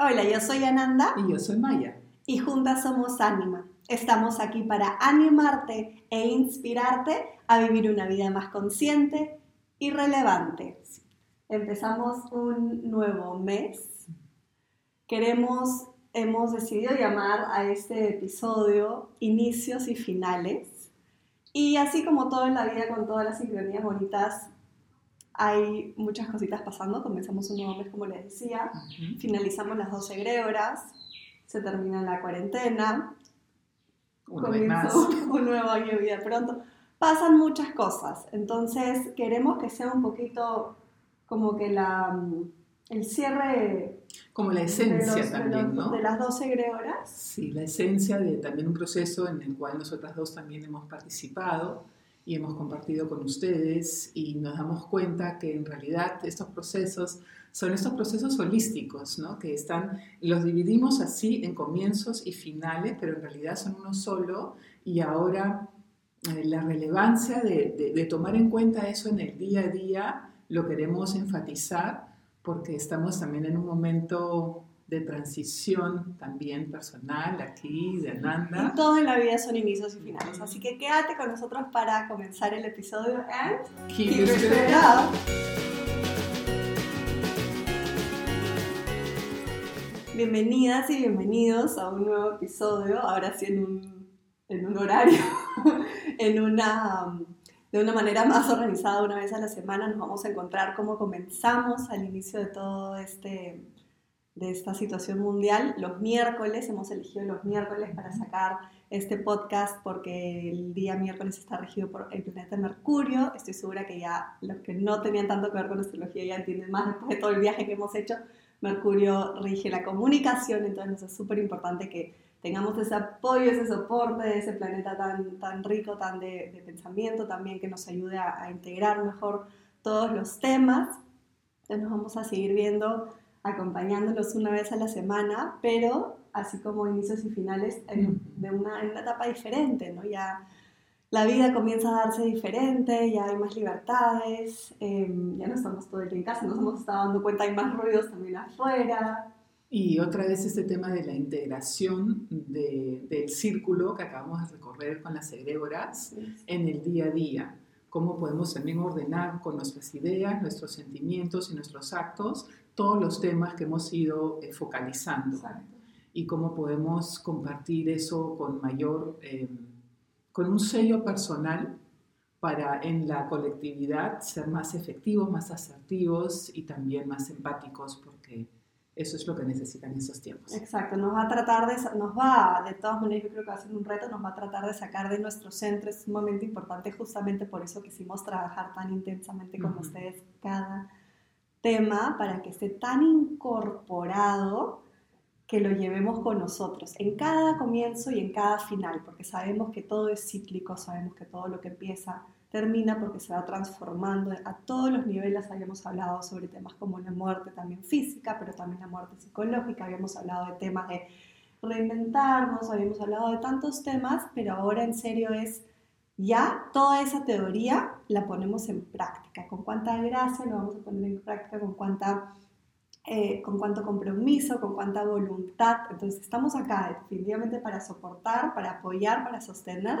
Hola, yo soy Ananda. Y yo soy Maya. Y juntas somos Anima. Estamos aquí para animarte e inspirarte a vivir una vida más consciente y relevante. Empezamos un nuevo mes. Queremos, hemos decidido llamar a este episodio Inicios y Finales. Y así como todo en la vida con todas las sincronías bonitas, hay muchas cositas pasando. Comenzamos un nuevo mes, como les decía. Finalizamos las 12 egregoras. Se termina la cuarentena. Un más. un nuevo año de vida pronto. Pasan muchas cosas. Entonces, queremos que sea un poquito como que la, el cierre. Como la esencia también, de ¿no? De las 12 egregoras. Sí, la esencia de también un proceso en el cual nosotras dos también hemos participado y hemos compartido con ustedes y nos damos cuenta que en realidad estos procesos son estos procesos holísticos, ¿no? que están, los dividimos así en comienzos y finales, pero en realidad son uno solo y ahora eh, la relevancia de, de, de tomar en cuenta eso en el día a día lo queremos enfatizar porque estamos también en un momento de transición también personal aquí, de Ananda. Y todo en la vida son inicios y finales. Así que quédate con nosotros para comenzar el episodio and keep, keep it up. Bienvenidas y bienvenidos a un nuevo episodio, ahora sí en un, en un horario, en una, de una manera más organizada, una vez a la semana nos vamos a encontrar cómo comenzamos al inicio de todo este de esta situación mundial. Los miércoles, hemos elegido los miércoles para sacar este podcast porque el día miércoles está regido por el planeta Mercurio. Estoy segura que ya los que no tenían tanto que ver con astrología ya entienden más después de todo el viaje que hemos hecho. Mercurio rige la comunicación, entonces es súper importante que tengamos ese apoyo, ese soporte de ese planeta tan, tan rico, tan de, de pensamiento también, que nos ayude a, a integrar mejor todos los temas. Entonces nos vamos a seguir viendo acompañándolos una vez a la semana, pero así como inicios y finales en, de una, en una etapa diferente, ¿no? Ya la vida comienza a darse diferente, ya hay más libertades, eh, ya no estamos todo el día en casa, nos hemos estado dando cuenta, hay más ruidos también afuera. Y otra vez este tema de la integración de, del círculo que acabamos de recorrer con las egregoras sí. en el día a día cómo podemos también ordenar con nuestras ideas, nuestros sentimientos y nuestros actos todos los temas que hemos ido eh, focalizando Exacto. y cómo podemos compartir eso con mayor, eh, con un sello personal para en la colectividad ser más efectivos, más asertivos y también más empáticos porque eso es lo que necesitan esos tiempos. Exacto, nos va a tratar de, nos va, de todas maneras yo creo que va a ser un reto, nos va a tratar de sacar de nuestro centro, es sumamente importante justamente por eso quisimos trabajar tan intensamente con uh -huh. ustedes cada tema para que esté tan incorporado que lo llevemos con nosotros en cada comienzo y en cada final, porque sabemos que todo es cíclico, sabemos que todo lo que empieza termina porque se va transformando a todos los niveles. Habíamos hablado sobre temas como la muerte también física, pero también la muerte psicológica, habíamos hablado de temas de reinventarnos, habíamos hablado de tantos temas, pero ahora en serio es ya toda esa teoría la ponemos en práctica. Con cuánta gracia lo vamos a poner en práctica, con cuánta... Eh, con cuánto compromiso, con cuánta voluntad. Entonces estamos acá definitivamente para soportar, para apoyar, para sostener,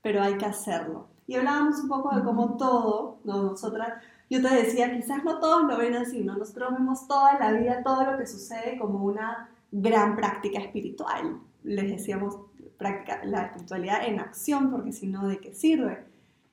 pero hay que hacerlo. Y hablábamos un poco de cómo todo, ¿no? nosotras, yo te decía, quizás no todos lo ven así, ¿no? Nosotros vemos toda la vida, todo lo que sucede como una gran práctica espiritual. Les decíamos, la espiritualidad en acción, porque si no, ¿de qué sirve?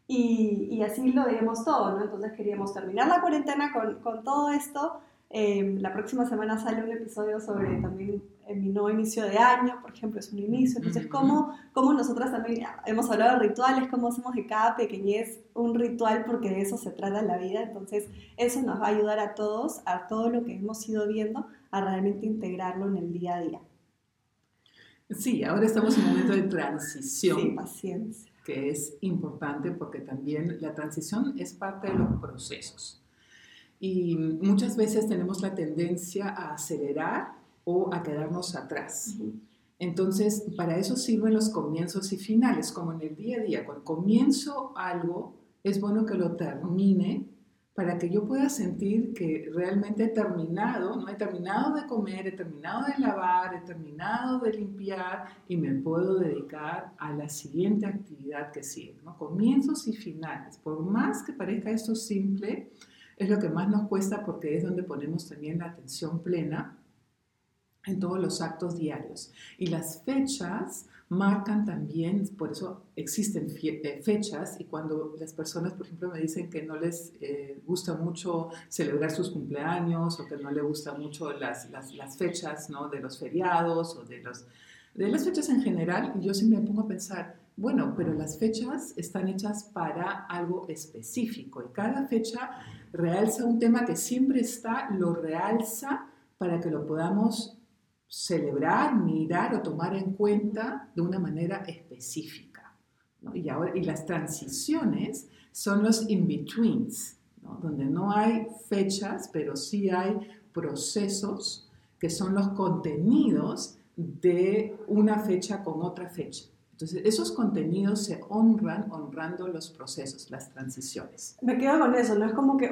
Y, y, así lo veíamos todo, ¿no? Entonces queríamos terminar la cuarentena con, con todo esto. Eh, la próxima semana sale un episodio sobre también eh, mi nuevo inicio de año, por ejemplo, es un inicio. Entonces, ¿cómo, cómo nosotras también hemos hablado de rituales, cómo hacemos de cada pequeñez un ritual, porque de eso se trata la vida. Entonces, eso nos va a ayudar a todos, a todo lo que hemos ido viendo, a realmente integrarlo en el día a día. Sí, ahora estamos en un momento de transición. Sí, paciencia. Que es importante porque también la transición es parte de los procesos. Y muchas veces tenemos la tendencia a acelerar o a quedarnos atrás. Uh -huh. Entonces, para eso sirven los comienzos y finales, como en el día a día. Cuando comienzo algo, es bueno que lo termine para que yo pueda sentir que realmente he terminado, ¿no? He terminado de comer, he terminado de lavar, he terminado de limpiar y me puedo dedicar a la siguiente actividad que sigue, ¿no? Comienzos y finales. Por más que parezca esto simple, es lo que más nos cuesta porque es donde ponemos también la atención plena en todos los actos diarios. Y las fechas marcan también, por eso existen eh, fechas y cuando las personas, por ejemplo, me dicen que no les eh, gusta mucho celebrar sus cumpleaños o que no les gusta mucho las, las, las fechas ¿no? de los feriados o de, los, de las fechas en general, yo siempre me pongo a pensar, bueno, pero las fechas están hechas para algo específico y cada fecha realza un tema que siempre está, lo realza para que lo podamos celebrar, mirar o tomar en cuenta de una manera específica. Y, ahora, y las transiciones son los in-betweens, donde no hay fechas, pero sí hay procesos que son los contenidos de una fecha con otra fecha. Entonces, esos contenidos se honran honrando los procesos, las transiciones. Me quedo con eso, no es como que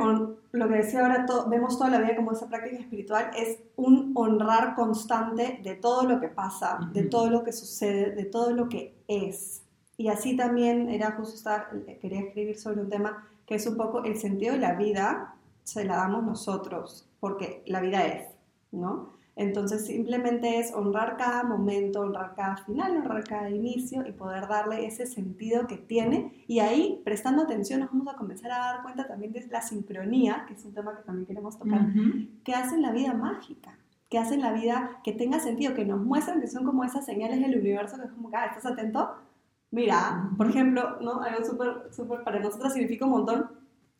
lo que decía ahora, vemos toda la vida como esa práctica espiritual, es un honrar constante de todo lo que pasa, de todo lo que sucede, de todo lo que es. Y así también era justo estar, quería escribir sobre un tema que es un poco el sentido de la vida, se la damos nosotros, porque la vida es, ¿no? Entonces simplemente es honrar cada momento, honrar cada final, honrar cada inicio y poder darle ese sentido que tiene. Y ahí, prestando atención, nos vamos a comenzar a dar cuenta también de la sincronía, que es un tema que también queremos tocar, que hacen la vida mágica, que hacen la vida que tenga sentido, que nos muestran que son como esas señales del universo, que es como, ah, ¿estás atento? Mira, por ejemplo, ¿no? algo súper, súper para nosotros significa un montón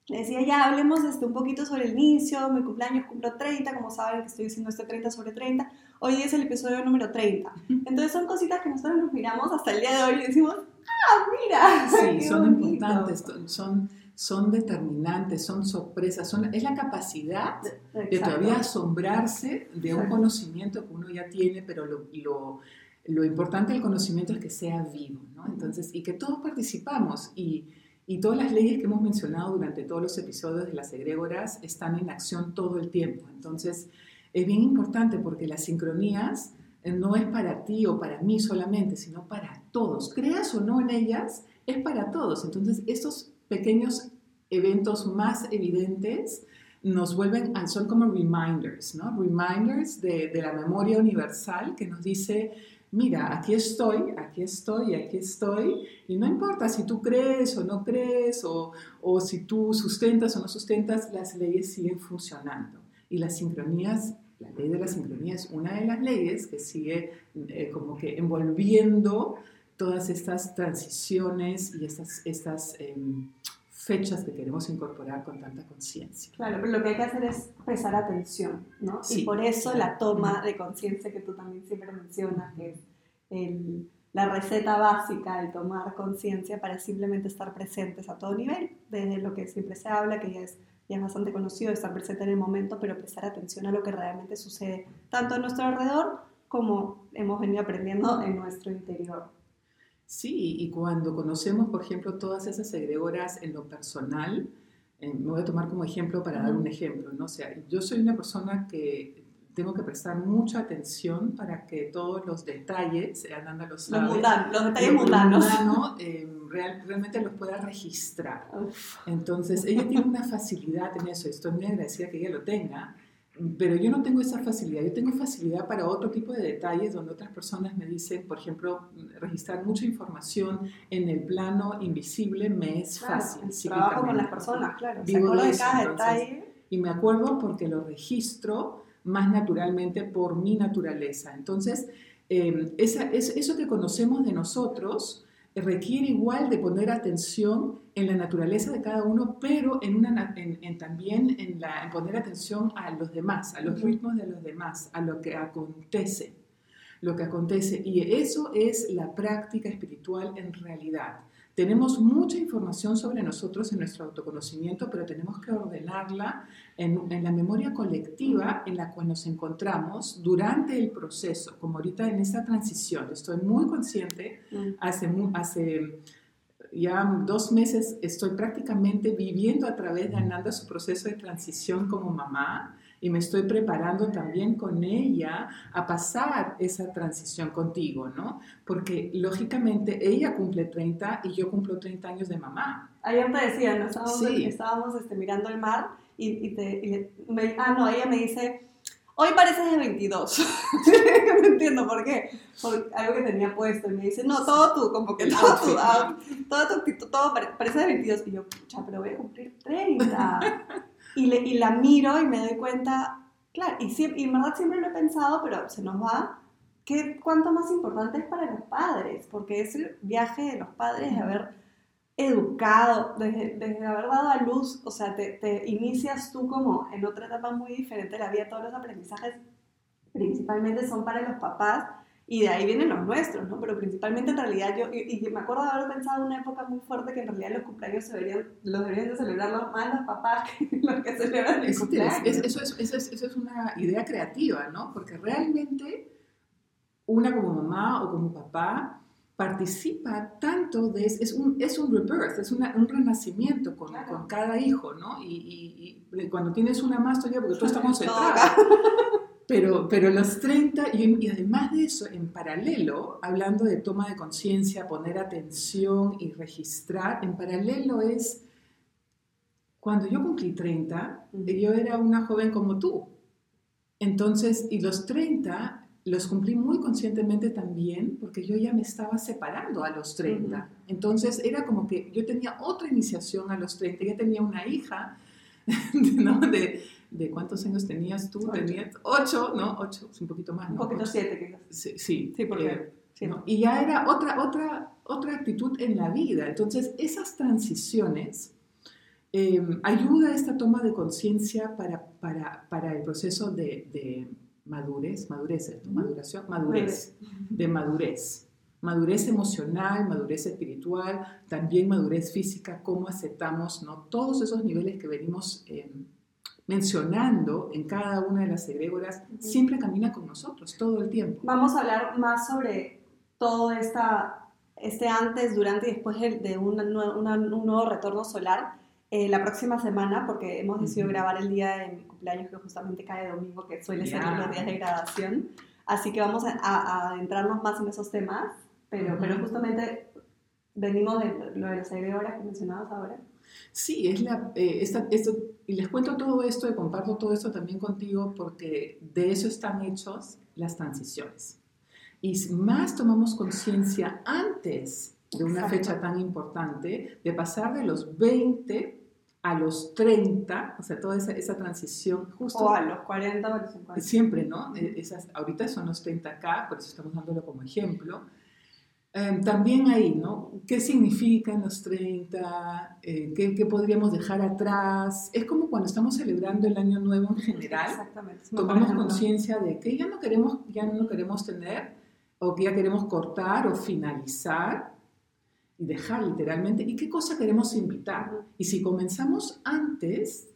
le decía, ya hablemos este, un poquito sobre el inicio, mi cumpleaños cumplo 30, como saben que estoy diciendo este 30 sobre 30, hoy es el episodio número 30. Entonces son cositas que nosotros nos miramos hasta el día de hoy y decimos, ah, mira. Sí, son importantes, son, son determinantes, son sorpresas, son, es la capacidad de todavía asombrarse de un conocimiento que uno ya tiene, pero lo, lo, lo importante del conocimiento es que sea vivo, ¿no? Entonces, y que todos participamos y y todas las leyes que hemos mencionado durante todos los episodios de las egregoras están en acción todo el tiempo. Entonces, es bien importante porque las sincronías eh, no es para ti o para mí solamente, sino para todos. Creas o no en ellas, es para todos. Entonces, estos pequeños eventos más evidentes nos vuelven, son como reminders, ¿no? Reminders de, de la memoria universal que nos dice, mira, aquí estoy, aquí estoy, aquí estoy, y no importa si tú crees o no crees, o, o si tú sustentas o no sustentas, las leyes siguen funcionando. Y las sincronías, la ley de la sincronía es una de las leyes que sigue eh, como que envolviendo todas estas transiciones y estas, estas em, fechas que queremos incorporar con tanta conciencia. Claro, pero lo que hay que hacer es prestar atención, ¿no? y por eso la toma de conciencia que tú también siempre mencionas, que es el, la receta básica, el tomar conciencia para simplemente estar presentes a todo nivel, desde lo que siempre se habla, que ya es, ya es bastante conocido, estar presente en el momento, pero prestar atención a lo que realmente sucede, tanto a nuestro alrededor como hemos venido aprendiendo en nuestro interior. Sí, y cuando conocemos, por ejemplo, todas esas egregoras en lo personal, eh, me voy a tomar como ejemplo para dar un ejemplo, ¿no? O sea, yo soy una persona que tengo que prestar mucha atención para que todos los detalles, Ananda lo sabe, los, mundanos, los detalles mundanos, eh, realmente los pueda registrar. Entonces, ella tiene una facilidad en eso, estoy muy agradecida que ella lo tenga, pero yo no tengo esa facilidad. Yo tengo facilidad para otro tipo de detalles donde otras personas me dicen, por ejemplo, registrar mucha información en el plano invisible me es fácil. Trabajo con las personas, claro. Vivo de, cada detalle. Y me acuerdo porque lo registro más naturalmente por mi naturaleza. Entonces, eh, esa, eso que conocemos de nosotros requiere igual de poner atención en la naturaleza de cada uno, pero en una, en, también en, la, en poner atención a los demás, a los ritmos de los demás, a lo que acontece, lo que acontece. Y eso es la práctica espiritual en realidad. Tenemos mucha información sobre nosotros en nuestro autoconocimiento, pero tenemos que ordenarla en, en, la memoria colectiva en la cual nos encontramos durante el proceso, como ahorita en esta transición. Estoy muy consciente, mm. hace, hace ya dos meses estoy prácticamente viviendo a través de Ananda su proceso de transición como mamá y me estoy preparando también con ella a pasar esa transición contigo, ¿no? Porque lógicamente ella cumple 30 y yo cumplo 30 años de mamá. Ayer te decía, ¿no? Estábamos, estábamos este, mirando el mar y, te, me, ah, no, ella me dice, hoy pareces de 22. no entiendo por qué. Por algo que tenía puesto. Y me dice, no, todo tú, como que todo tu, todo tu actitud, todo parece de 22. Y yo, pucha, pero voy a cumplir 30. y, le, y la miro y me doy cuenta, claro, y, y en verdad siempre lo he pensado, pero se nos va. ¿Qué, ¿Cuánto más importante es para los padres? Porque es el viaje de los padres de haber educado, desde, desde, haber dado a luz, o sea, te, te, inicias tú como en otra etapa muy diferente de la vida, todos los aprendizajes principalmente son para los papás y de ahí vienen los nuestros, ¿no? Pero principalmente en realidad yo, y, me acuerdo de haber pensado en una época muy fuerte que en realidad los cumpleaños se deberían, los deberían de celebrar más los papás que los que celebran el cumpleaños. eso, es, eso, es, eso es una idea creativa, ¿no? Porque realmente una como mamá o como papá participa tanto de, es un, es un rebirth, es un renacimiento con, con, cada hijo, ¿no? Y, y, cuando tienes una más todavía, porque tú estás concentrada. Pero, pero los 30, y, y, además de eso, en paralelo, hablando de toma de conciencia, poner atención y registrar, en paralelo es, cuando yo cumplí 30, yo era una joven como tú. Entonces, y los 30 los cumplí muy conscientemente también porque yo ya me estaba separando a los 30. Entonces era como que yo tenía otra iniciación a los 30, ya tenía una hija, ¿no? De, de cuántos años tenías tú? Tenías 8, ¿no? 8, un poquito más. ¿no? Un poquito 7 quizás. Sí, sí. sí porque... Eh, y ya era otra, otra, otra actitud en la vida. Entonces esas transiciones... Eh, ayuda a esta toma de conciencia para, para, para, el proceso de, de madurez, madurez, maduración, madurez, de madurez. Madurez emocional, madurez espiritual, también madurez física, cómo aceptamos ¿no? todos esos niveles que venimos eh, mencionando en cada una de las egregoras, siempre camina con nosotros todo el tiempo. Vamos a hablar más sobre todo esta, este antes, durante y después de un nuevo retorno solar eh, la próxima semana, porque hemos decidido grabar el día de mi cumpleaños, que justamente cae domingo, que suele ser los días de grabación. Así que vamos a, adentrarnos más en esos temas, pero, pero justamente venimos de lo de las horas que mencionabas ahora. Sí, es la, eh, esta, esto, y les cuento todo esto y comparto todo esto también contigo porque de eso están hechos las transiciones. Y más tomamos conciencia antes de una fecha tan importante, de pasar de los 20 a los 30, o sea, toda esa, esa transición justo... O a los 40 o a los 50. Siempre, ¿no? E, esas, ahorita son los 30K, por eso estamos dándolo como ejemplo. Em, también ahí, ¿no? ¿Qué significan los 30? Eh, ¿qué, ¿qué, podríamos dejar atrás? Es como cuando estamos celebrando el año nuevo en general. Exactamente. Tomamos conciencia de que ya no queremos, ya no queremos tener, o que ya queremos cortar o finalizar y dejar literalmente, y qué cosa queremos invitar. Y si comenzamos antes,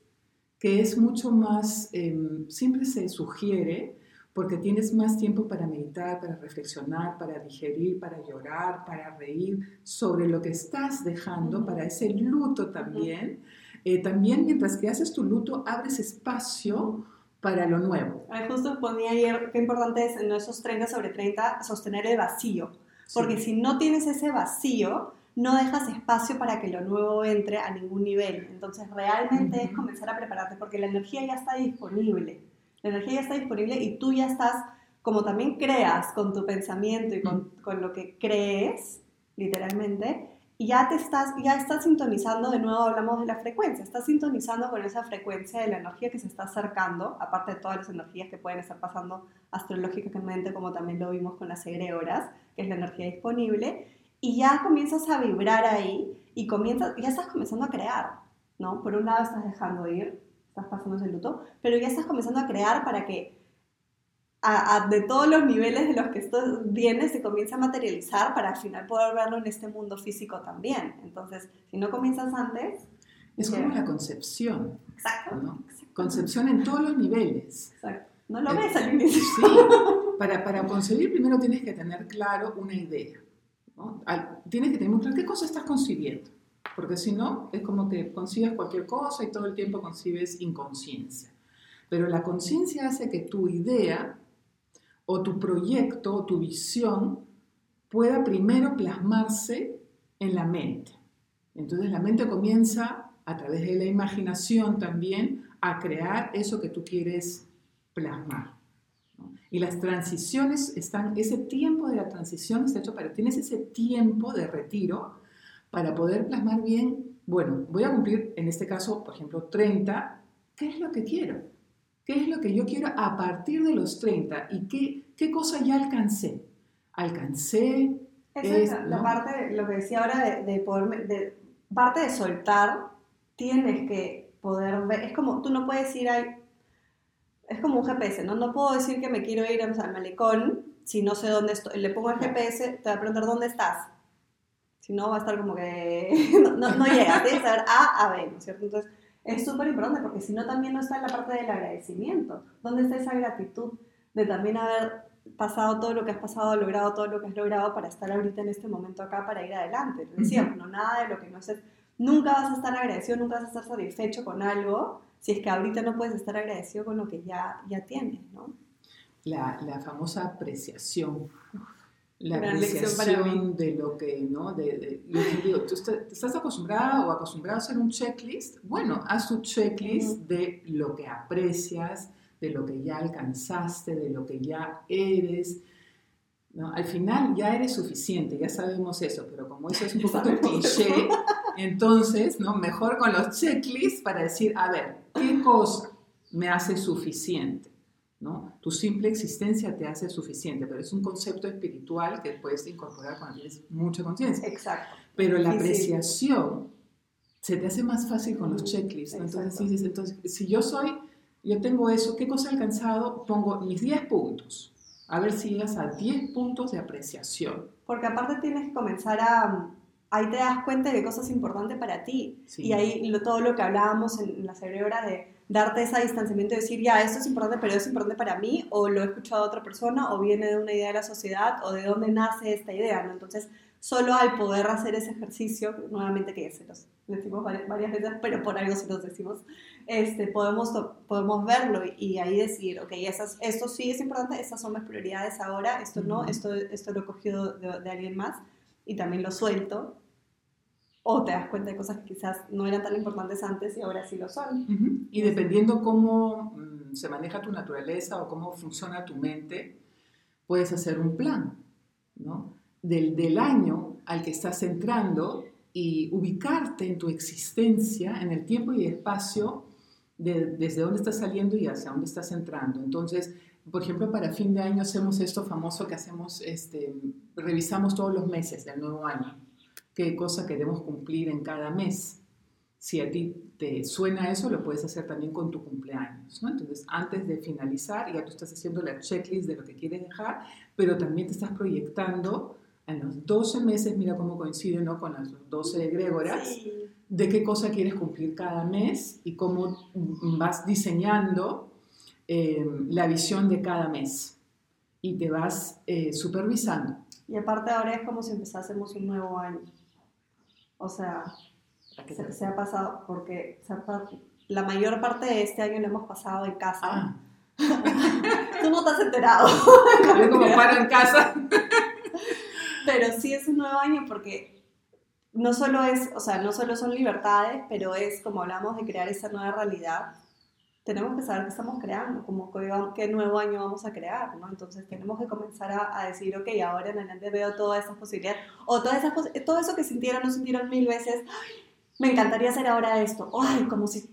que es mucho más, em, siempre se sugiere, porque tienes más tiempo para meditar, para reflexionar, para digerir, para llorar, para reír sobre lo que estás dejando, para ese luto también. Eh, también mientras que haces tu luto, abres espacio para lo nuevo. justo ponía ayer qué importante es en esos 30 sobre 30 sostener el vacío porque si no tienes ese vacío, no dejas espacio para que lo nuevo entre a ningún nivel. Entonces realmente es comenzar a prepararte porque la energía ya está disponible. La energía ya está disponible y tú ya estás, como también creas con tu pensamiento y con, con lo que crees, literalmente, y ya te estás, ya estás sintonizando, de nuevo hablamos de la frecuencia, estás sintonizando con esa frecuencia de la energía que se está acercando, aparte de todas las energías que pueden estar pasando astrológicamente, como también lo vimos con las egregoras, que es la energía disponible, y ya comienzas a vibrar ahí y comienzas, ya estás comenzando a crear, ¿no? Por un lado estás dejando ir, estás pasando ese luto, pero ya estás comenzando a crear para que de todos los niveles de los que esto viene se comienza a materializar para al final poder verlo en este mundo físico también. Entonces, si no comienzas antes... Es como la concepción. Exacto, ¿no? Concepción en todos los niveles. Exacto. No lo ves al inicio. Sí. Para, para primero tienes que tener claro una idea. Tienes que tener claro qué cosa estás concibiendo, porque si no, es como que concibes cualquier cosa y todo el tiempo concibes inconsciencia. Pero la conciencia hace que tu idea o tu proyecto o tu visión pueda primero plasmarse en la mente. Entonces la mente comienza a través de la imaginación también a crear eso que tú quieres plasmar. Y las transiciones están, ese tiempo de la transición está hecho para, tienes ese tiempo de retiro para poder plasmar bien, bueno, voy a cumplir en este caso, por ejemplo, 30, ¿qué es lo que quiero? ¿Qué es lo que yo quiero a partir de los 30? ¿Y qué, qué cosa ya alcancé? Alcancé... Esa es la, parte, lo que decía ahora, de, de, poder, de parte de soltar, tienes que poder ver, es como, tú no puedes ir a, es como un GPS, ¿no? No puedo decir que me quiero ir al malecón si no sé dónde estoy. Le pongo el GPS, te va a preguntar dónde estás. Si no, va a estar como que no, no, no llegas, tienes que saber A a B, ¿no es cierto? Entonces, es súper importante porque si no también no está en la parte del agradecimiento. ¿Dónde está esa gratitud de también haber pasado todo lo que has pasado, logrado todo lo que has logrado para estar ahorita en este momento acá, para ir adelante? Lo decíamos, no nada de lo que no haces. Nunca vas a estar agradecido, nunca vas a estar satisfecho con algo si es que ahorita no puedes estar agradecido con lo que ya, ya tienes, ¿no? La, la famosa apreciación la apreciación de lo que, ¿no? De, digo, tú estás acostumbrada o acostumbrado a hacer un checklist, bueno, haz tu checklist de lo que aprecias, de lo que ya alcanzaste, de lo que ya eres. ¿no? Al final ya eres suficiente, ya sabemos eso, pero como eso es un poco cliché, entonces, ¿no? Mejor con los checklists para decir, a ver, ¿qué cosa me hace suficiente? Tu simple existencia te hace suficiente, pero es un concepto espiritual que puedes incorporar cuando tienes mucha conciencia. Exacto. Pero la apreciación se te hace más fácil con los checklists. Entonces, entonces, si yo soy, yo tengo eso, ¿qué cosa he alcanzado? Pongo mis 10 puntos. A ver si llegas a 10 puntos de apreciación. Porque aparte tienes que comenzar a... Ahí te das cuenta de cosas importantes para ti. Y ahí todo lo que hablábamos en la cerebra de darte ese distanciamiento y decir, ya, esto es importante, pero es importante para mí, o lo he escuchado de otra persona, o viene de una idea de la sociedad, o de dónde nace esta idea, ¿no? Entonces, solo al poder hacer ese ejercicio, nuevamente que se los decimos varias, veces, pero por algo se los decimos, este, podemos, podemos verlo y, ahí decir, ok, esas, esto sí es importante, estas son mis prioridades ahora, esto no, esto, esto lo he cogido de, de alguien más y también lo suelto o te das cuenta de cosas que quizás no eran tan importantes antes y ahora sí lo son. Y dependiendo cómo mm, se maneja tu naturaleza o cómo funciona tu mente, puedes hacer un plan, ¿no? Del, del año al que estás entrando y ubicarte en tu existencia, en el tiempo y espacio, de, desde dónde estás saliendo y hacia dónde estás entrando. Entonces, por ejemplo, para fin de año hacemos esto famoso que hacemos, este, revisamos todos los meses del nuevo año qué cosa queremos cumplir en cada mes. Si a ti te suena eso, lo puedes hacer también con tu cumpleaños. ¿no? Entonces, antes de finalizar, ya tú estás haciendo la checklist de lo que quieres dejar, pero también te estás proyectando en los 12 meses, mira cómo coincide ¿no? con las 12 egregoras, de qué cosa quieres cumplir cada mes y cómo vas diseñando eh, la visión de cada mes y te vas eh, supervisando. Y aparte ahora es como si empezásemos un nuevo año. O sea, se, ha pasado, porque la mayor parte de este año lo hemos pasado en casa. Ah. Tú no te has enterado. Yo como paro en casa. pero sí es un nuevo año porque no solo es, o sea, no solo son libertades, pero es como hablamos de crear esa nueva realidad tenemos que saber qué estamos creando, como qué nuevo año vamos a crear, ¿no? Entonces tenemos que comenzar a, decir, ok, ahora en adelante veo todas esas posibilidades, o todas esas todo eso que sintieron, no sintieron mil veces, me encantaría hacer ahora esto, ay, como si,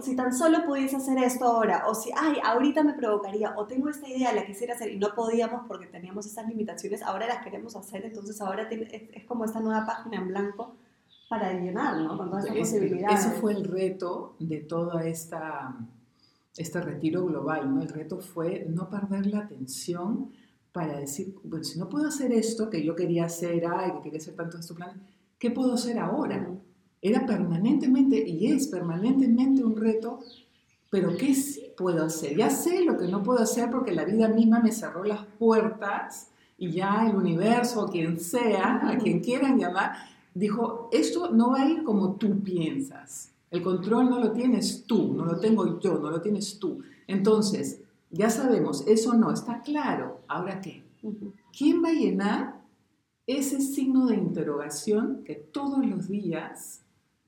si tan solo pudiese hacer esto ahora, o si, ay, ahorita me provocaría, o tengo esta idea, la quisiera hacer y no podíamos porque teníamos esas limitaciones, ahora las queremos hacer, entonces ahora es, es como esta nueva página en blanco para llenar, ¿no? Con todas esas posibilidades. Ese fue el reto de toda esta este retiro global, ¿no? El reto fue no perder la atención para decir, bueno, si no puedo hacer esto que yo quería hacer, ay, que quería hacer tanto estos planes, ¿qué puedo hacer ahora? Era permanentemente, y es permanentemente un reto, pero ¿qué sí puedo hacer? Ya sé lo que no puedo hacer porque la vida misma me cerró las puertas y ya el universo, o quien sea, a quien quieran llamar, dijo, esto no va a ir como tú piensas. El control no lo tienes tú, no lo tengo yo, no lo tienes tú. Entonces, ya sabemos, eso no está claro. ¿Ahora qué? ¿Quién va a llenar ese signo de interrogación que todos los días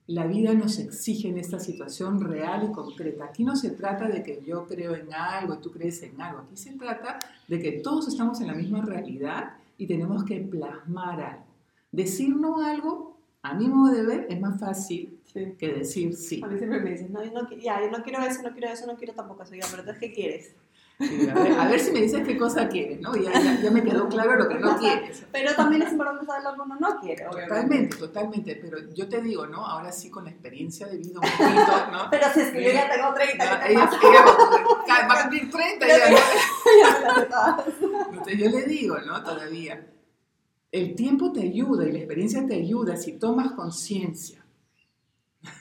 la vida nos exige en esta situación real y concreta. Aquí no se trata de que yo creo en algo y tú crees en algo. Aquí se trata de que todos estamos en la misma realidad y tenemos que plasmar algo. Decir no algo, a mi modo de ver, es más fácil que decir sí. A mí siempre me dicen, no, no, ya, yo no quiero eso, no quiero eso, no quiero tampoco eso. Ya, pero entonces, ¿qué quieres? a, ver, si me dices qué cosa quieres, ¿no? Ya, ya, me quedó claro lo que no quieres. Pero también es importante saber lo que uno no quiere, Totalmente, totalmente. Pero yo te digo, ¿no? Ahora sí, con la experiencia de vida un poquito, ¿no? Pero si es que yo ya tengo 30, no, ella, ella, va a cumplir 30 ya, ¿no? Entonces yo le digo, ¿no? Todavía, el tiempo te ayuda y la experiencia te ayuda si tomas conciencia.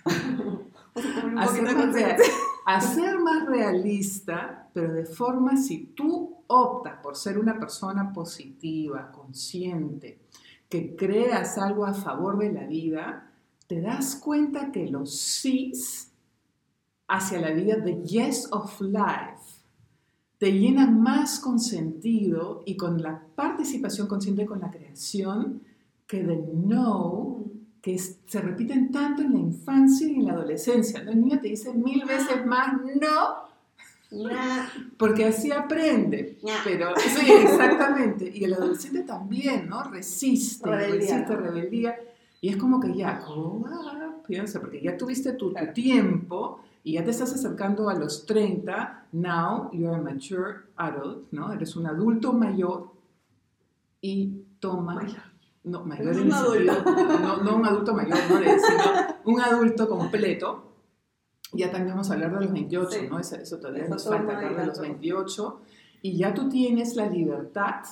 Hacer más realista, pero de forma si tú optas por ser una persona positiva, consciente, que creas algo a favor de la vida, te das cuenta que los sís hacia la vida, the yes of life, te llenan más con sentido y con la participación consciente con la creación que de no que se repiten tanto en la infancia y en la adolescencia. El niño te dice mil veces más no, porque así aprende. Pero sí, exactamente. Y el adolescente también, ¿no? Resiste, resiste, rebeldía. Y es como que ya, piensa, porque ya tuviste tu, tu, tiempo y ya te estás acercando a los 30. Now you're a mature adult, ¿no? Eres un adulto mayor y toma no, mayor en no, no, un adulto mayor, no sino un adulto completo. Ya también vamos a hablar de los 28, ¿no? Eso, eso todavía nos falta hablar de los 28. Y ya tú tienes la libertad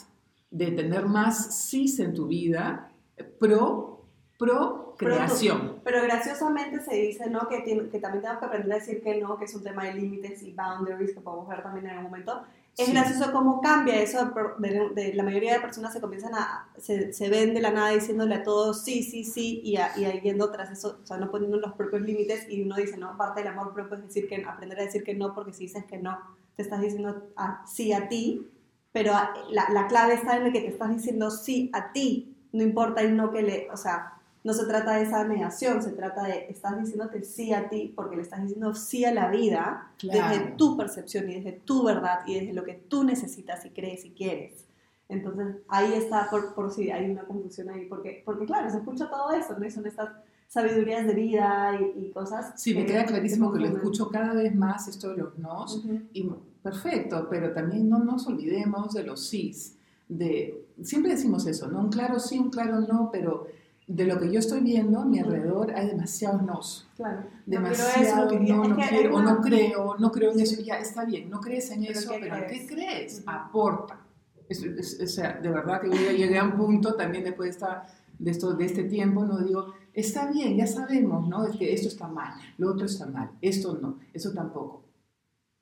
de tener más sís en tu vida pro, pro creación. Pero, graciosamente se dice, ¿no? Que, que también tenemos que aprender a decir que no, que es un tema de límites y boundaries que podemos ver también en algún momento es gracioso cómo cambia eso, de, la mayoría de personas se comienzan a, se, se, ven de la nada diciéndole a todos sí, sí, sí, y, a, y yendo tras eso, o sea, no poniendo los propios límites, y uno dice, no, parte del amor propio es decir que, aprender a decir que no, porque si dices que no, te estás diciendo sí a ti, pero la, la clave está en el que te estás diciendo sí a ti, no importa el no que le, o sea, no se trata de esa negación, se trata de, estás diciéndote sí a ti porque le estás diciendo sí a la vida desde tu percepción y desde tu verdad y desde lo que tú necesitas y crees y quieres. Entonces ahí está, por, por si hay una confusión ahí, porque, porque claro, se escucha todo eso, ¿no? Y son estas sabidurías de vida y, cosas. Sí, me queda clarísimo que, lo escucho cada vez más, esto de los nos, y perfecto, pero también no nos olvidemos de los sís. De, siempre decimos eso, ¿no? Un claro sí, un claro no, pero de lo que yo estoy viendo a mi alrededor hay demasiados nos. Claro. Demasiado no, no, quiero, o no creo, no creo en eso. Ya, está bien, no crees en eso, pero ¿qué crees? Aporta. o sea, de verdad que yo llegué a un punto también después de, esta, de, esto, de este tiempo, no digo, está bien, ya sabemos, ¿no? Es que esto está mal, lo otro está mal, esto no, eso tampoco.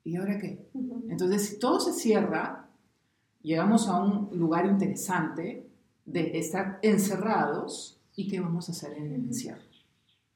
¿Y ahora qué? Entonces, si todo se cierra, llegamos a un lugar interesante de estar encerrados ¿Y qué vamos a hacer en el encierro?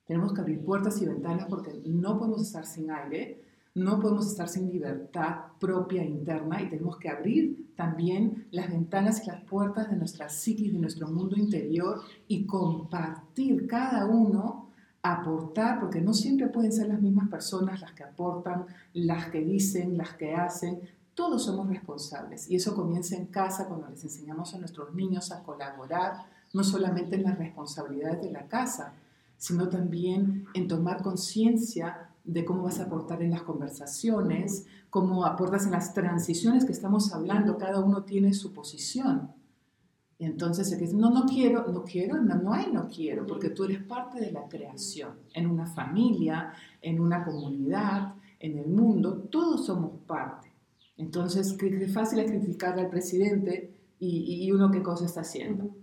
Tenemos que abrir puertas y ventanas porque no podemos estar sin aire, no podemos estar sin libertad propia interna y tenemos que abrir también las ventanas y las puertas de nuestra psiquis, de nuestro mundo interior y compartir cada uno, aportar, porque no siempre pueden ser las mismas personas las que aportan, las que dicen, las que hacen. Todos somos responsables y eso comienza en casa cuando les enseñamos a nuestros niños a colaborar, no solamente en las responsabilidades de la casa, sino también en tomar conciencia de cómo vas a aportar en las conversaciones, cómo aportas en las transiciones que estamos hablando, cada uno tiene su posición. Entonces, no, no quiero, no quiero, no, no hay no quiero, porque tú eres parte de la creación, en una familia, en una comunidad, en el mundo, todos somos parte. Entonces, qué fácil es criticar al presidente y, y uno qué cosa está haciendo.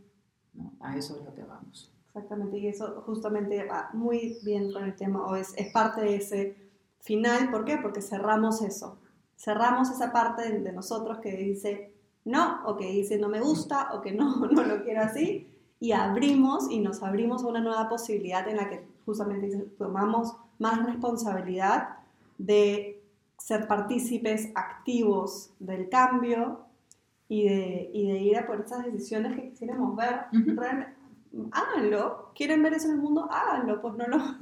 A eso es lo que vamos. Exactamente, y eso justamente va muy bien con el tema, o es, es parte de ese final, ¿por qué? Porque cerramos eso, cerramos esa parte de, nosotros que dice no, o que dice no me gusta, o que no, no lo quiero así, y abrimos y nos abrimos a una nueva posibilidad en la que justamente tomamos más responsabilidad de ser partícipes activos del cambio y de, y de ir a por esas decisiones que quisiéramos ver. háganlo, quieren ver eso en el mundo, háganlo, pues no, lo,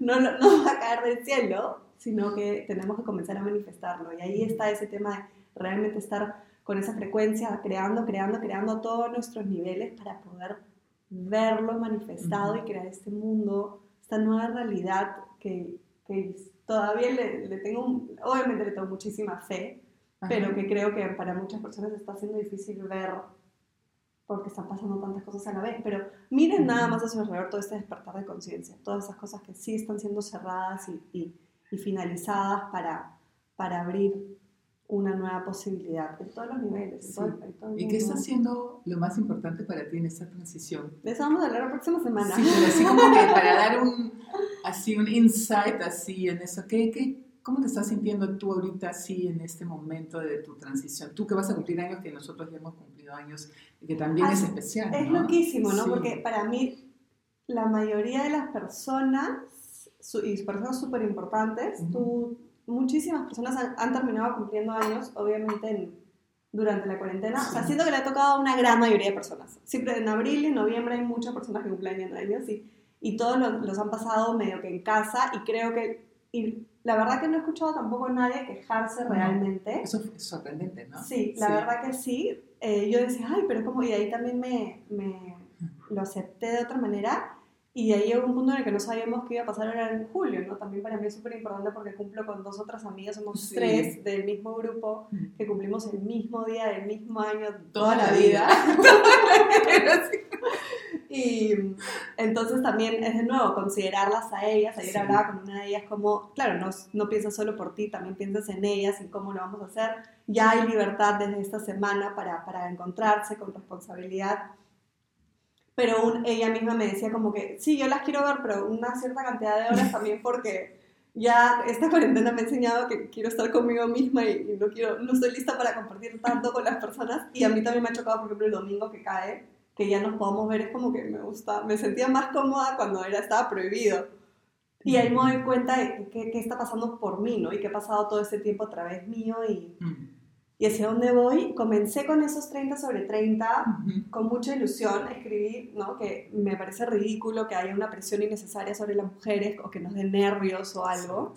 no, no, no va a caer del cielo, sino que tenemos que comenzar a manifestarlo. Y ahí está ese tema de realmente estar con esa frecuencia, creando, creando, creando todos nuestros niveles para poder verlo manifestado y crear este mundo, esta nueva realidad que, que todavía le, le tengo, obviamente le tengo muchísima fe, pero que creo que para muchas personas está siendo difícil ver porque están pasando tantas cosas a la vez. Pero miren nada más a su alrededor todo este despertar de conciencia, todas esas cosas que sí están siendo cerradas y, y, finalizadas para, para abrir una nueva posibilidad en todos los niveles. ¿Y qué está siendo lo más importante para ti en esta transición? De eso vamos a hablar la próxima semana. Sí, pero así como que para dar un, así un insight así en eso, ¿qué, qué, ¿Cómo te estás sintiendo tú ahorita así en este momento de tu transición? Tú que vas a cumplir años que nosotros ya hemos cumplido años y que también es especial. Es loquísimo, ¿no? Porque para mí la mayoría de las personas, y personas súper importantes, tú, muchísimas personas han, terminado cumpliendo años, obviamente durante la cuarentena. O sea, siento que le ha tocado a una gran mayoría de personas. Siempre en abril y noviembre hay muchas personas que cumplen años y, y todos los, los han pasado medio que en casa y creo que y la verdad que no he escuchado tampoco a nadie quejarse realmente. Eso es sorprendente, ¿no? Sí, la verdad que sí. Eh, yo decía, ay, pero como, y ahí también me, me, lo acepté de otra manera. Y de ahí llegó un punto en el que no sabíamos qué iba a pasar ahora en julio, ¿no? También para mí es súper importante porque cumplo con dos otras amigas, somos tres del mismo grupo, que cumplimos el mismo día, del mismo año, toda, la vida. y entonces también es de nuevo considerarlas a ellas. Ayer hablaba con una de ellas como, claro, no, no piensas solo por ti, también piensas en ellas y cómo lo vamos a hacer. Ya hay libertad desde esta semana para, para encontrarse con responsabilidad pero ella misma me decía como que, sí, yo las quiero ver, pero una cierta cantidad de horas también porque ya esta cuarentena me ha enseñado que quiero estar conmigo misma y, no, quiero, no estoy lista para compartir tanto con las personas. Y a mí también me ha chocado, por ejemplo, el domingo que cae, que ya nos podamos ver, es como que me gusta, me sentía más cómoda cuando era, estaba prohibido. Y ahí me doy cuenta de qué, está pasando por mí, ¿no? Y qué ha pasado todo este tiempo a través mío y y hacia dónde voy. Comencé con esos 30 sobre 30 con mucha ilusión. Escribí ¿no? que me parece ridículo que haya una presión innecesaria sobre las mujeres o que nos dé nervios o algo.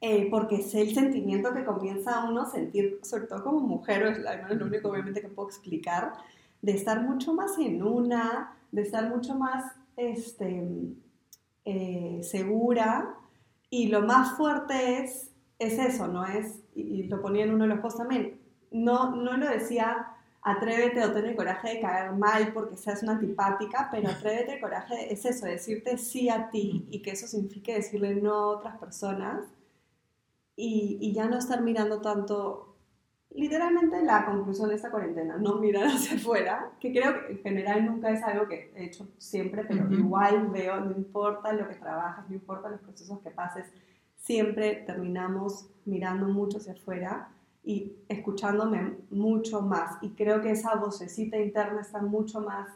Eh, porque es el sentimiento que comienza uno a sentir, sobre todo como mujer, es lo único obviamente que puedo explicar, de estar mucho más en una, de estar mucho más este, eh, segura. Y lo más fuerte es es eso, ¿no? Es, y, lo ponía en uno de los posts también, no, no lo decía atrévete o ten el coraje de caer mal porque seas una antipática, pero atrévete el coraje es eso, decirte sí a ti y que eso signifique decirle no a otras personas y, y ya no estar mirando tanto, literalmente la conclusión de esta cuarentena, no mirar hacia afuera, que creo que en general nunca es algo que he hecho siempre, pero igual veo, no importa lo que trabajas, no importa los procesos que pases, siempre terminamos mirando mucho hacia afuera y escuchándome mucho más. Y creo que esa vocecita interna está mucho más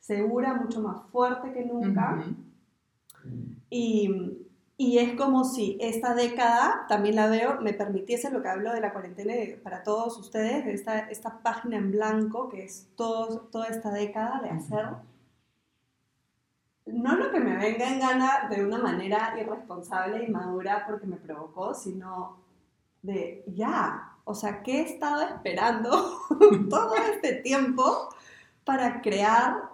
segura, mucho más fuerte que nunca. y, y, es como si esta década, también la veo, me permitiese lo que hablo de la cuarentena para todos ustedes, de esta, esta página en blanco que es todo, toda esta década de hacer no lo que me venga en gana de una manera irresponsable y madura porque me provocó, sino de ya, o sea, ¿qué he estado esperando todo este tiempo para crear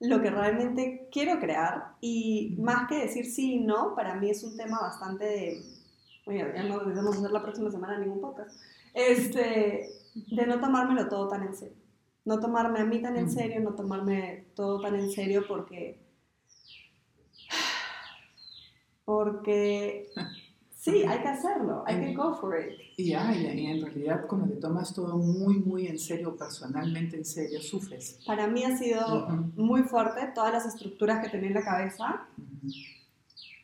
lo que realmente quiero crear? Y más que decir sí y no, para mí es un tema bastante de, ya no debemos hacer la próxima semana ningún podcast, este, de no tomármelo todo tan en serio. No tomarme a mí tan en serio, no tomarme todo tan en serio porque porque sí, hay que hacerlo, hay que go for it. Y, en realidad cuando te tomas todo muy, muy en serio, personalmente en serio, sufres. Para mí ha sido muy fuerte todas las estructuras que tenía en la cabeza.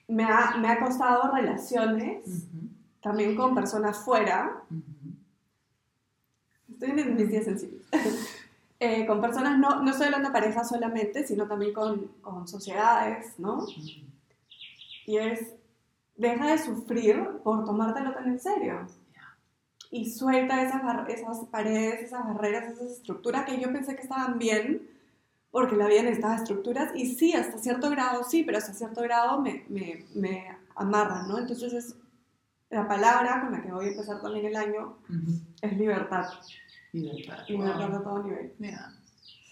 me, ha, me, ha, costado relaciones, también con personas fuera. estoy en mis días sensibles. Eh, con personas, no, no estoy hablando de parejas solamente, sino también con, con sociedades, ¿no? Y es, deja de sufrir por tomártelo tan en serio. Y suelta esas, esas paredes, esas barreras, esas estructuras que yo pensé que estaban bien, porque la vida necesitaba estructuras. Y sí, hasta cierto grado sí, pero hasta cierto grado me, me, me amarran, ¿no? Entonces es la palabra con la que voy a empezar también el año es libertad. Libertad. Libertad wow. a todo nivel. Yeah.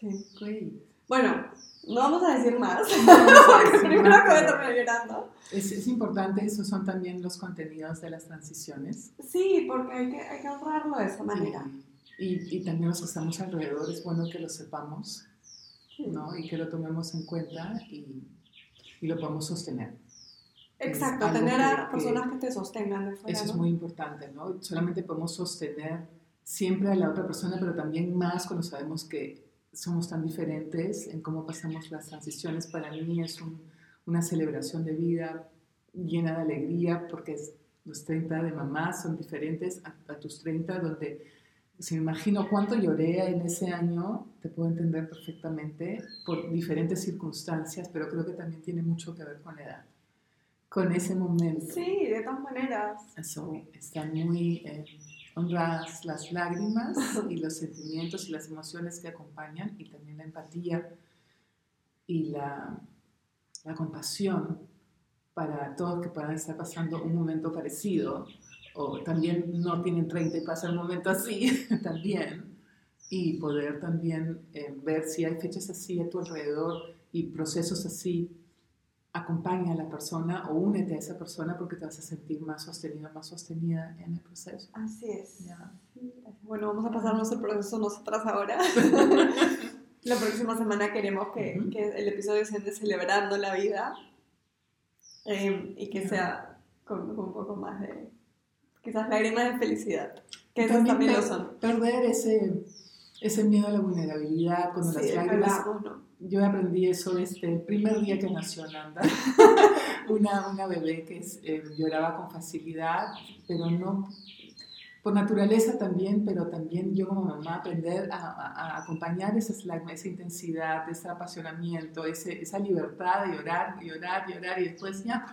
Sí. Great. Bueno, no vamos a decir más, No vamos a porque decir primero más, que voy a pero- terminar llorando. Es, es importante, esos son también los contenidos de las transiciones. Sí, porque hay que, hay que honrarlo de esa manera. Y, y también los que estamos alrededor, es bueno que lo sepamos, ¿no? Y que lo tomemos en cuenta y, y lo podamos sostener. Exacto, tener a que- personas que te sostengan de fuera. Eso es muy importante, ¿no? Solamente podemos sostener siempre a la otra persona, pero también más cuando sabemos que somos tan diferentes en cómo pasamos las transiciones. Para mí es un- una celebración de vida llena de alegría, porque es- los 30 de mamá son diferentes a, a tus 30, donde si me imagino cuánto lloré en ese año, te puedo entender perfectamente por diferentes circunstancias, pero creo que también tiene mucho que ver con la edad, con ese momento. Sí, de todas maneras. So, están muy eh, honradas las lágrimas y los sentimientos y las emociones que acompañan y también la empatía y la, la compasión para todos que puedan estar pasando un momento parecido o también no tienen 30 y pasan un momento así también y poder también eh, ver si hay fechas así a tu alrededor y procesos así acompaña a la persona o únete a esa persona porque te vas a sentir más sostenido, más sostenida en el proceso. Así es. Bueno, vamos a pasarnos el proceso nosotras ahora. la próxima semana queremos que, Ujú. que el episodio sea de celebrando la vida eh, y que sea con, con un poco más de, quizás lágrimas de felicidad, que esas También también lo son. Perder ese, ese miedo a la vulnerabilidad, cuando Sí, las lágrimas ¿no? Yo aprendí eso desde el primer día que nació Nanda. una, una bebé que es, eh, lloraba con facilidad, pero no por naturaleza también, pero también yo como mamá aprender a, a- a acompañar esas lágrimas, esa intensidad, ese apasionamiento, ese, esa libertad de llorar, llorar, llorar y después ya,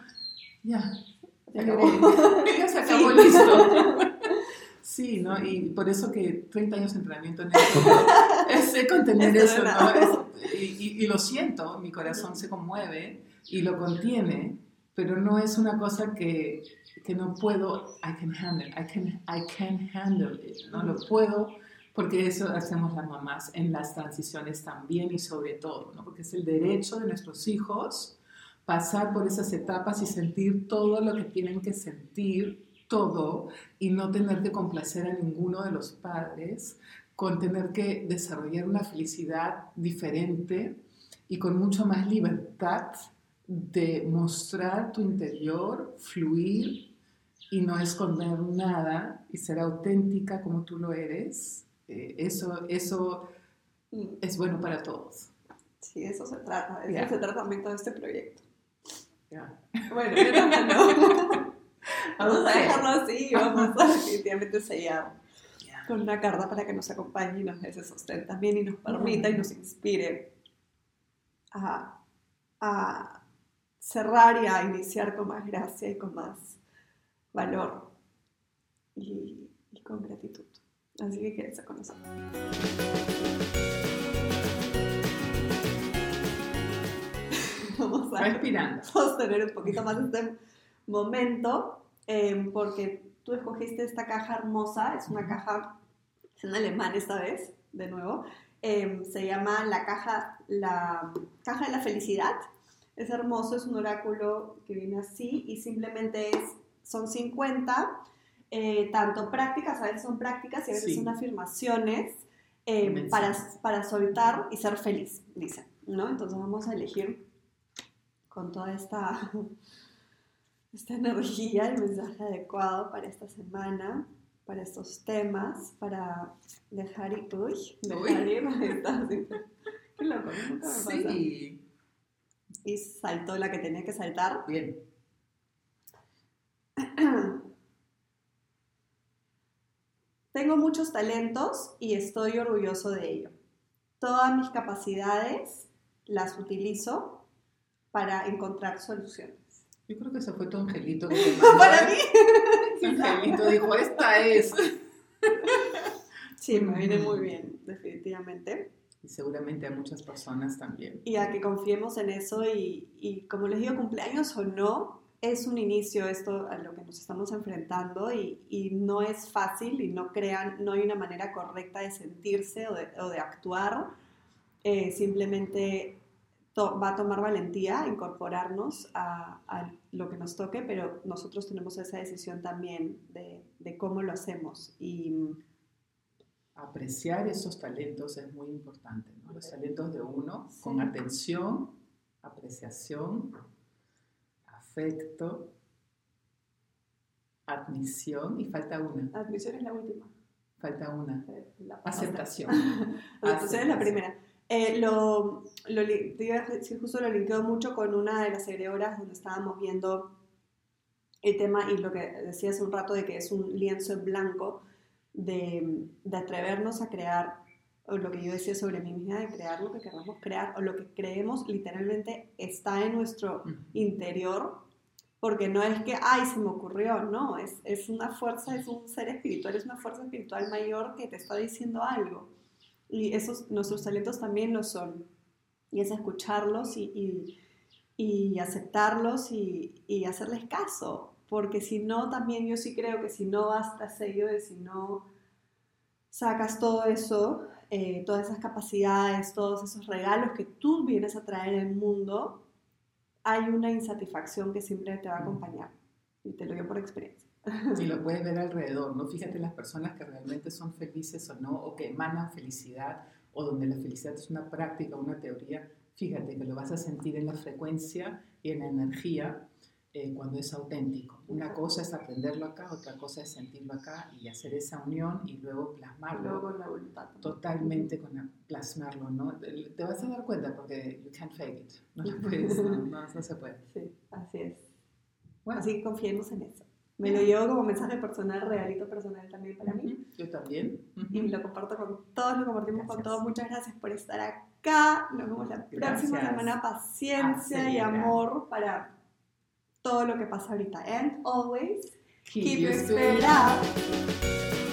ya, Ya lloré. ya se acabó, listo. Sí, ¿no? Y por eso que 30 años de entrenamiento en eso, es sé contener Esto eso, ¿no? Es- y, y- lo siento, mi corazón se conmueve y lo contiene, pero no es una cosa que, que no puedo, I can handle, I can, I can handle it, ¿no? Lo puedo, porque eso hacemos las mamás en las transiciones también y sobre todo, ¿no? Porque es el derecho de nuestros hijos pasar por esas etapas y sentir todo lo que tienen que sentir, todo, y no tener que complacer a ninguno de los padres, con tener que desarrollar una felicidad diferente y con mucho más libertad de mostrar tu interior, fluir y no esconder nada y ser auténtica como tú lo eres. Eh, eso, eso es bueno para todos. Sí, eso se trata, eso Ya. se trata también todo este proyecto. Ya. Bueno. Vamos a Ok. dejarlo así y vamos a definitivamente sellar. Con una carta para que nos acompañe y nos dé ese sostén también y nos permita y nos inspire a, a cerrar y a iniciar con más gracia y con más valor y, y con gratitud. Así que quédense con nosotros. Vamos a Respirando. sostener un poquito más este momento, eh, porque tú escogiste esta caja hermosa, es una caja, en alemán esta vez, de nuevo, eh, se llama la caja, la caja de la felicidad. Es hermoso, es un oráculo que viene así y simplemente es, son 50, eh, tanto prácticas, a veces son prácticas y a veces Sí. son afirmaciones eh, para, para soltar y ser feliz, dicen, ¿no? Entonces vamos a elegir con toda esta, esta energía el mensaje adecuado para esta semana, para estos temas, para dejar ir, uy, dejar ir, qué loco, nunca me pasa. Sí. Y saltó la que tenía que saltar. Bien. tengo muchos talentos y estoy orgulloso de ello. Todas mis capacidades las utilizo para encontrar soluciones. Yo creo que ese fue tu angelito. Que para mí. Angelito dijo, esta es. Sí, me viene muy bien, definitivamente. Y seguramente a muchas personas también. Y a que confiemos en eso y, y como les digo, cumpleaños o no, es un inicio esto a lo que nos estamos enfrentando y, y, no es fácil y no crean, no hay una manera correcta de sentirse o de, o de actuar. Eh, simplemente va a tomar valentía incorporarnos a, a, lo que nos toque, pero nosotros tenemos esa decisión también de, de cómo lo hacemos. Y, apreciar esos talentos es muy importante, ¿no? los talentos de uno, sí. con atención, apreciación, afecto, admisión y falta una. Admisión es la última. Falta una. La Aceptación. Aceptación es la primera. Eh, lo, lo, te iba a decir, justo lo linkeo mucho con una de las egregoras donde estábamos viendo el tema y lo que decía hace un rato de que es un lienzo en blanco de, de atrevernos a crear, o lo que yo decía sobre mí misma, de crear lo que queramos crear, o lo que creemos literalmente está en nuestro interior, porque no es que, ay, se me ocurrió, no, es, es una fuerza, es un ser espiritual, es una fuerza espiritual mayor que te está diciendo algo. Y esos, nuestros talentos también lo son. Y es escucharlos y, y, y aceptarlos y, y, hacerles caso. Porque si no, también yo sí creo que si no basta sello de si no sacas todo eso, eh, todas esas capacidades, todos esos regalos que tú vienes a traer al mundo, hay una insatisfacción que siempre te va a acompañar. Y te lo digo por experiencia. Y lo puedes ver alrededor, ¿no? Fíjate las personas que realmente son felices o no, o que emanan felicidad, o donde la felicidad es una práctica, una teoría, fíjate que lo vas a sentir en la frecuencia y en la energía eh, cuando es auténtico. Una cosa es aprenderlo acá, otra cosa es sentirlo acá y hacer esa unión y luego plasmarlo. Luego la voluntad. Totalmente con la, plasmarlo, ¿no? Te vas a dar cuenta porque you can't fake it. No, puedes, no, no, no se puede. Sí, así es. Bueno, así que confiemos en eso. Me lo llevo como mensaje personal, realito personal también para mí. Yo también. Y lo comparto con todos, lo compartimos gracias. con todos. Muchas gracias por estar acá. Nos vemos la gracias. próxima semana. Paciencia y amor para todo lo que pasa ahorita. And always keep, keep your spirit up.